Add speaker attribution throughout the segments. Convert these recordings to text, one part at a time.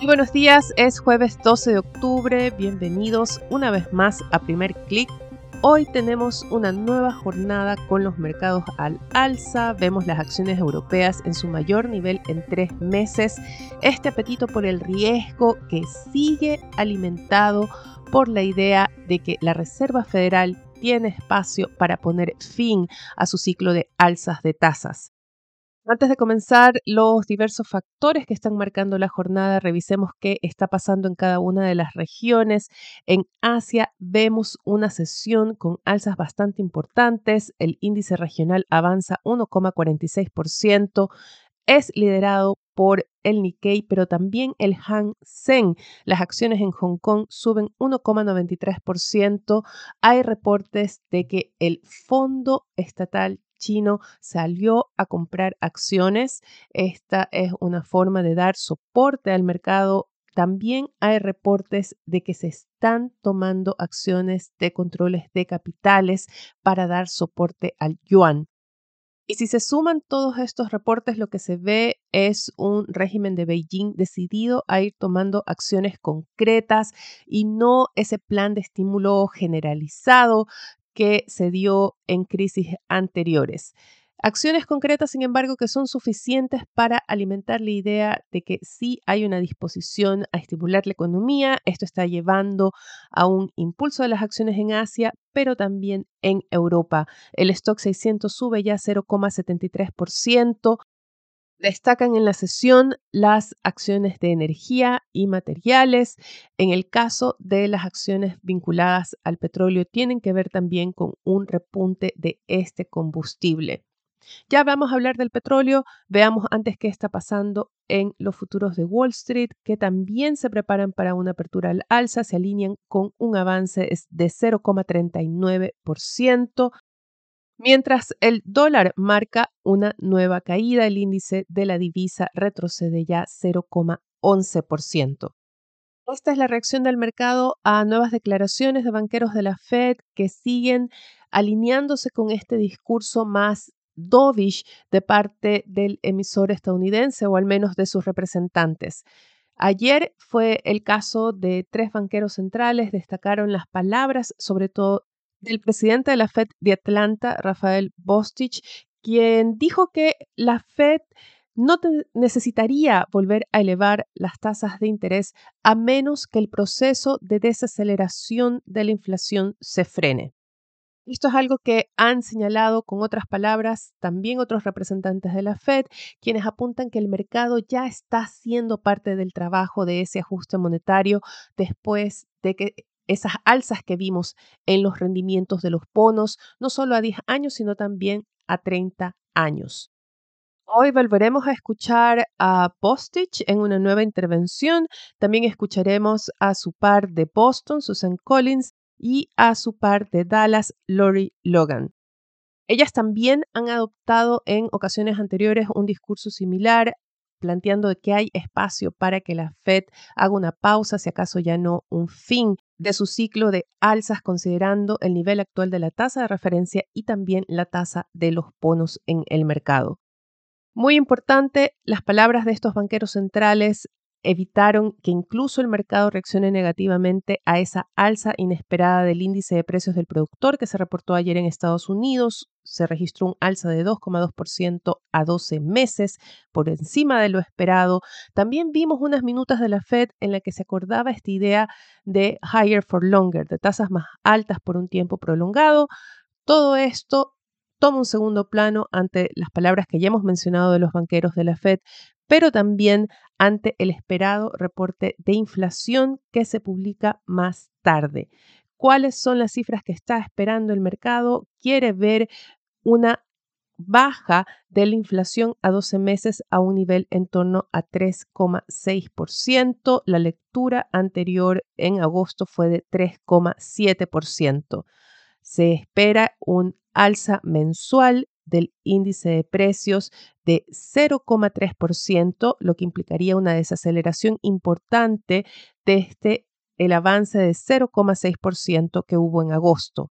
Speaker 1: Muy buenos días, es jueves 12 de octubre, bienvenidos una vez más a Primer Click. Hoy tenemos una nueva jornada con los mercados al alza, vemos las acciones europeas en su mayor nivel en tres meses, este apetito por el riesgo que sigue alimentado por la idea de que la Reserva Federal tiene espacio para poner fin a su ciclo de alzas de tasas. Antes de comenzar los diversos factores que están marcando la jornada, revisemos qué está pasando en cada una de las regiones. En Asia vemos una sesión con alzas bastante importantes. El índice regional avanza 1,46%. Es liderado por el Nikkei, pero también el Hang Seng. Las acciones en Hong Kong suben 1,93%. Hay reportes de que el Fondo Estatal chino salió a comprar acciones. Esta es una forma de dar soporte al mercado. También hay reportes de que se están tomando acciones de controles de capitales para dar soporte al yuan. Y si se suman todos estos reportes, lo que se ve es un régimen de Beijing decidido a ir tomando acciones concretas y no ese plan de estímulo generalizado que se dio en crisis anteriores. Acciones concretas, sin embargo, que son suficientes para alimentar la idea de que sí hay una disposición a estimular la economía. Esto está llevando a un impulso de las acciones en Asia, pero también en Europa. El stock 600 sube ya 0,73%. Destacan en la sesión las acciones de energía y materiales. En el caso de las acciones vinculadas al petróleo, tienen que ver también con un repunte de este combustible. Ya vamos a hablar del petróleo, veamos antes qué está pasando en los futuros de Wall Street, que también se preparan para una apertura al alza, se alinean con un avance de 0,39%. Mientras el dólar marca una nueva caída, el índice de la divisa retrocede ya 0,11%. Esta es la reacción del mercado a nuevas declaraciones de banqueros de la Fed que siguen alineándose con este discurso más dovish de parte del emisor estadounidense o al menos de sus representantes. Ayer fue el caso de tres banqueros centrales, destacaron las palabras, sobre todo del presidente de la Fed de Atlanta, Rafael Bostich, quien dijo que la Fed no necesitaría volver a elevar las tasas de interés a menos que el proceso de desaceleración de la inflación se frene. Esto es algo que han señalado con otras palabras también otros representantes de la Fed, quienes apuntan que el mercado ya está siendo parte del trabajo de ese ajuste monetario después de que esas alzas que vimos en los rendimientos de los bonos, no solo a 10 años, sino también a 30 años. Hoy volveremos a escuchar a Postich en una nueva intervención. También escucharemos a su par de Boston, Susan Collins, y a su par de Dallas, Lori Logan. Ellas también han adoptado en ocasiones anteriores un discurso similar, planteando que hay espacio para que la Fed haga una pausa, si acaso ya no un fin de su ciclo de alzas considerando el nivel actual de la tasa de referencia y también la tasa de los bonos en el mercado. Muy importante, las palabras de estos banqueros centrales evitaron que incluso el mercado reaccione negativamente a esa alza inesperada del índice de precios del productor que se reportó ayer en Estados Unidos. Se registró un alza de 2,2% a 12 meses, por encima de lo esperado. También vimos unas minutas de la Fed en la que se acordaba esta idea de higher for longer, de tasas más altas por un tiempo prolongado. Todo esto toma un segundo plano ante las palabras que ya hemos mencionado de los banqueros de la Fed, pero también ante el esperado reporte de inflación que se publica más tarde. ¿Cuáles son las cifras que está esperando el mercado? Quiere ver una baja de la inflación a 12 meses a un nivel en torno a 3,6%. La lectura anterior en agosto fue de 3,7%. Se espera un alza mensual del índice de precios de 0,3%, lo que implicaría una desaceleración importante desde el avance de 0,6% que hubo en agosto.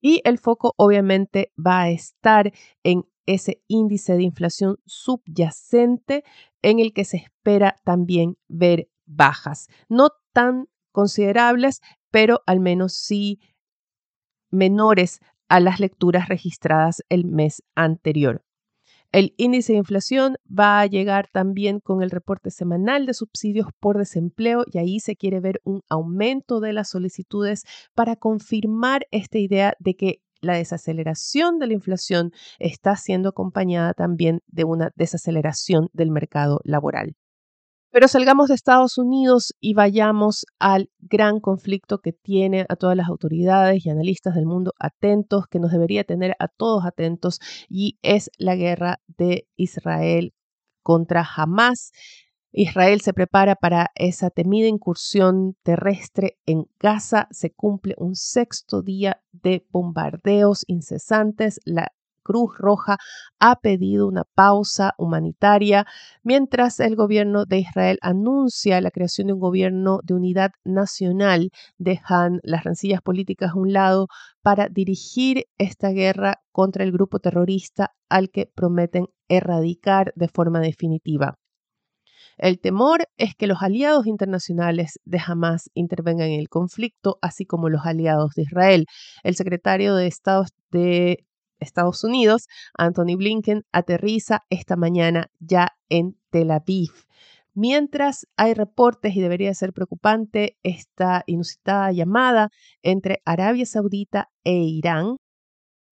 Speaker 1: Y el foco obviamente va a estar en ese índice de inflación subyacente en el que se espera también ver bajas. No tan considerables, pero al menos sí menores a las lecturas registradas el mes anterior. El índice de inflación va a llegar también con el reporte semanal de subsidios por desempleo y ahí se quiere ver un aumento de las solicitudes para confirmar esta idea de que la desaceleración de la inflación está siendo acompañada también de una desaceleración del mercado laboral. Pero salgamos de Estados Unidos y vayamos al gran conflicto que tiene a todas las autoridades y analistas del mundo atentos, que nos debería tener a todos atentos, y es la guerra de Israel contra Hamas. Israel se prepara para esa temida incursión terrestre en Gaza. Se cumple un sexto día de bombardeos incesantes. La Cruz Roja ha pedido una pausa humanitaria mientras el gobierno de Israel anuncia la creación de un gobierno de unidad nacional. Dejan las rencillas políticas a un lado para dirigir esta guerra contra el grupo terrorista al que prometen erradicar de forma definitiva. El temor es que los aliados internacionales de Hamas intervengan en el conflicto, así como los aliados de Israel. El secretario de Estado de Estados Unidos, Anthony Blinken, aterriza esta mañana ya en Tel Aviv. Mientras hay reportes y debería ser preocupante esta inusitada llamada entre Arabia Saudita e Irán,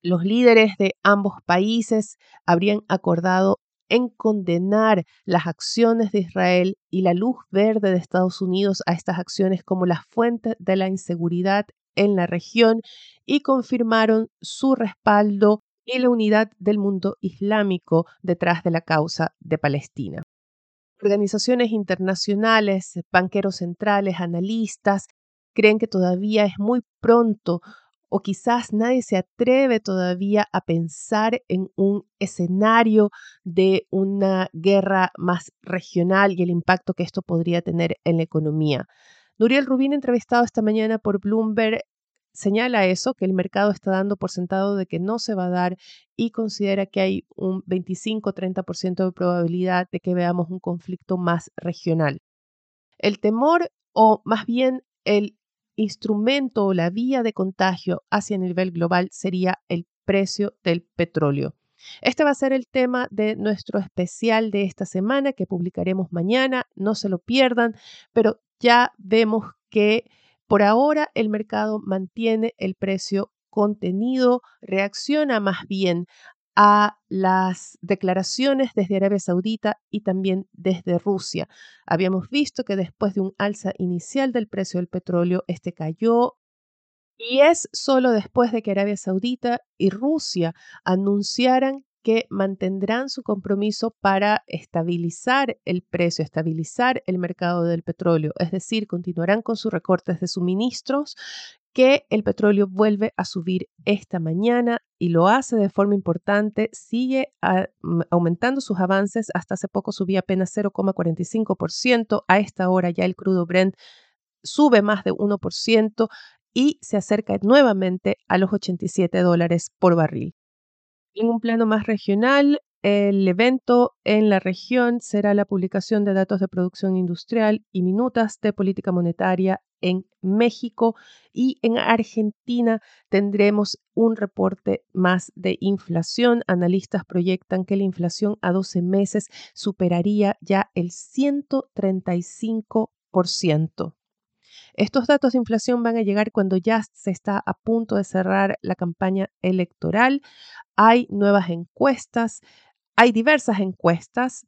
Speaker 1: los líderes de ambos países habrían acordado en condenar las acciones de Israel y la luz verde de Estados Unidos a estas acciones como la fuente de la inseguridad en la región y confirmaron su respaldo y la unidad del mundo islámico detrás de la causa de Palestina. Organizaciones internacionales, banqueros centrales, analistas, creen que todavía es muy pronto o quizás nadie se atreve todavía a pensar en un escenario de una guerra más regional y el impacto que esto podría tener en la economía. Nuriel Rubín, entrevistado esta mañana por Bloomberg, señala eso, que el mercado está dando por sentado de que no se va a dar y considera que hay un 25-30% de probabilidad de que veamos un conflicto más regional. El temor o más bien el instrumento o la vía de contagio hacia el nivel global sería el precio del petróleo. Este va a ser el tema de nuestro especial de esta semana que publicaremos mañana, no se lo pierdan, pero ya vemos que por ahora el mercado mantiene el precio contenido, reacciona más bien a las declaraciones desde Arabia Saudita y también desde Rusia. Habíamos visto que después de un alza inicial del precio del petróleo, este cayó y es solo después de que Arabia Saudita y Rusia anunciaran que mantendrán su compromiso para estabilizar el precio, estabilizar el mercado del petróleo, es decir, continuarán con sus recortes de suministros que el petróleo vuelve a subir esta mañana y lo hace de forma importante, sigue aumentando sus avances, hasta hace poco subía apenas 0,45%, a esta hora ya el crudo Brent sube más de 1% y se acerca nuevamente a los 87 dólares por barril. En un plano más regional, el evento en la región será la publicación de datos de producción industrial y minutas de política monetaria en México y en Argentina tendremos un reporte más de inflación. Analistas proyectan que la inflación a 12 meses superaría ya el 135%. Estos datos de inflación van a llegar cuando ya se está a punto de cerrar la campaña electoral. Hay nuevas encuestas, hay diversas encuestas,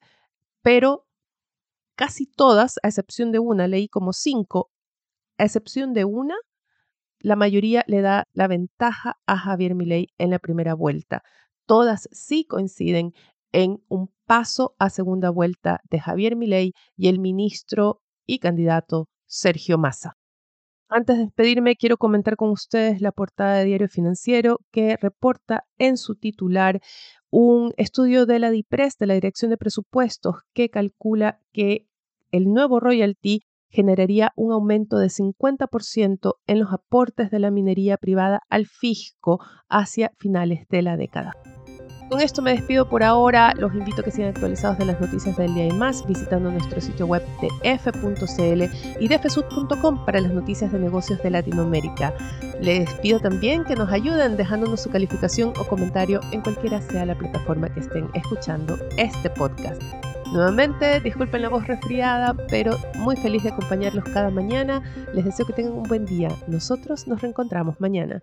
Speaker 1: pero casi todas, a excepción de una, leí como cinco, a excepción de una, la mayoría le da la ventaja a Javier Milei en la primera vuelta. todas sí coinciden en un paso a segunda vuelta de Javier Milei y el ministro y candidato Sergio Massa. Antes de despedirme, quiero comentar con ustedes la portada de Diario Financiero que reporta en su titular un estudio de la DIPRES, de la Dirección de Presupuestos, que calcula que el nuevo royalty generaría un aumento de 50% en los aportes de la minería privada al fisco hacia finales de la década. Con esto me despido por ahora. Los invito a que sigan actualizados de las noticias del día y más visitando nuestro sitio web de f.cl y de fsud.com para las noticias de negocios de Latinoamérica. Les pido también que nos ayuden dejándonos su calificación o comentario en cualquiera sea la plataforma que estén escuchando este podcast. Nuevamente, disculpen la voz resfriada, pero muy feliz de acompañarlos cada mañana. Les deseo que tengan un buen día. Nosotros nos reencontramos mañana.